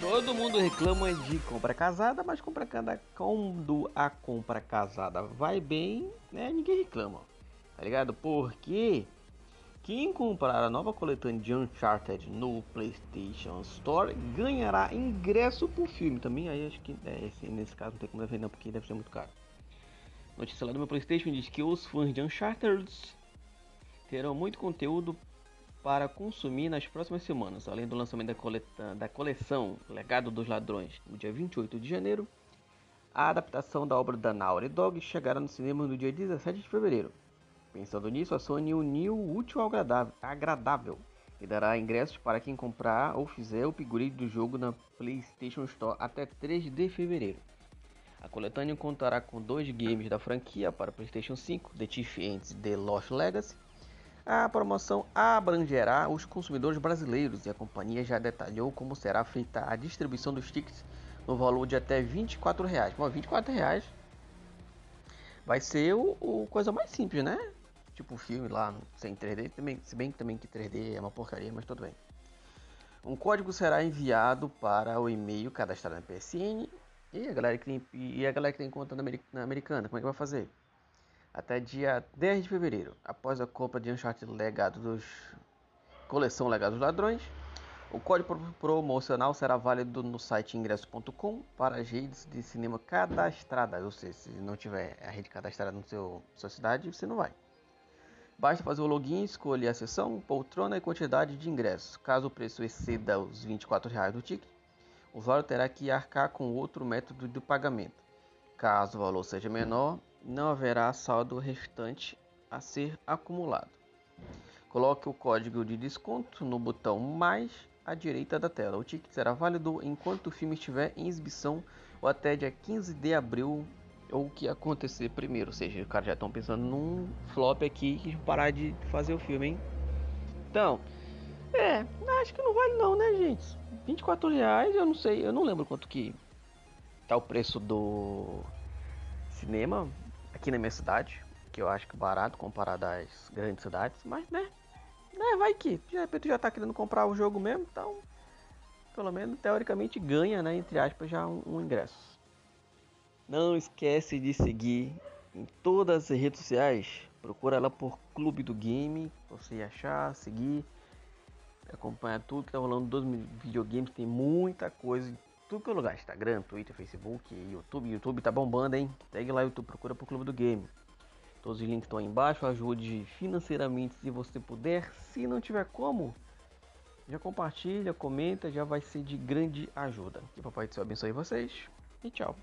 Todo mundo reclama de compra casada, mas compra quando a compra casada vai bem, né? Ninguém reclama, tá ligado? Porque quem comprar a nova coletânea de Uncharted no PlayStation Store ganhará ingresso pro filme também. Aí acho que é, esse, nesse caso não tem como defender, porque deve ser muito caro. Notícia lá do meu PlayStation diz que os fãs de Uncharted terão muito conteúdo para consumir nas próximas semanas, além do lançamento da, coleta, da coleção Legado dos Ladrões no dia 28 de janeiro. A adaptação da obra da Naughty Dog chegará no cinema no dia 17 de fevereiro. Pensando nisso, a Sony uniu o útil ao agradável e dará ingressos para quem comprar ou fizer o upgrade do jogo na PlayStation Store até 3 de fevereiro. A coletânea contará com dois games da franquia para PlayStation 5, The Thief and The Lost Legacy, a promoção abrangerá os consumidores brasileiros e a companhia já detalhou como será feita a distribuição dos tickets no valor de até 24 reais. Bom, 24 reais vai ser o, o coisa mais simples, né? Tipo um filme lá sem 3D, também, se bem que também que 3D é uma porcaria, mas tudo bem. Um código será enviado para o e-mail cadastrado na PSN e a galera que tem, e a galera que tem conta na Americana, como é que vai fazer? Até dia 10 de fevereiro, após a compra de Uncharted Legado dos Coleção Legado dos Ladrões. O código promocional será válido no site ingresso.com para as redes de cinema cadastradas, ou seja, se não tiver a rede cadastrada seu sua cidade, você não vai. Basta fazer o login, escolher a seção, poltrona e quantidade de ingressos. Caso o preço exceda os 24 reais do ticket, o usuário terá que arcar com outro método de pagamento. Caso o valor seja menor, não haverá saldo restante a ser acumulado. Coloque o código de desconto no botão mais à direita da tela. O ticket será válido enquanto o filme estiver em exibição ou até dia 15 de abril ou o que acontecer primeiro. Ou seja, os caras já estão pensando num flop aqui que parar de fazer o filme, hein? Então, é, acho que não vale não, né, gente? 24 reais, eu não sei, eu não lembro quanto que tá o preço do cinema aqui na minha cidade, que eu acho que barato comparado às grandes cidades, mas né, né vai que de repente já tá querendo comprar o jogo mesmo, então pelo menos teoricamente ganha, né, entre aspas, já um, um ingresso. Não esquece de seguir em todas as redes sociais, procura ela por Clube do Game, você achar, seguir, acompanhar tudo que tá rolando dos videogames, tem muita coisa tudo que lugar, Instagram, Twitter, Facebook, YouTube. YouTube tá bombando, hein? Segue lá, YouTube, procura pro Clube do Game. Todos os links estão aí embaixo. Ajude financeiramente se você puder. Se não tiver como, já compartilha, comenta, já vai ser de grande ajuda. Que Papai do Céu abençoe vocês e tchau.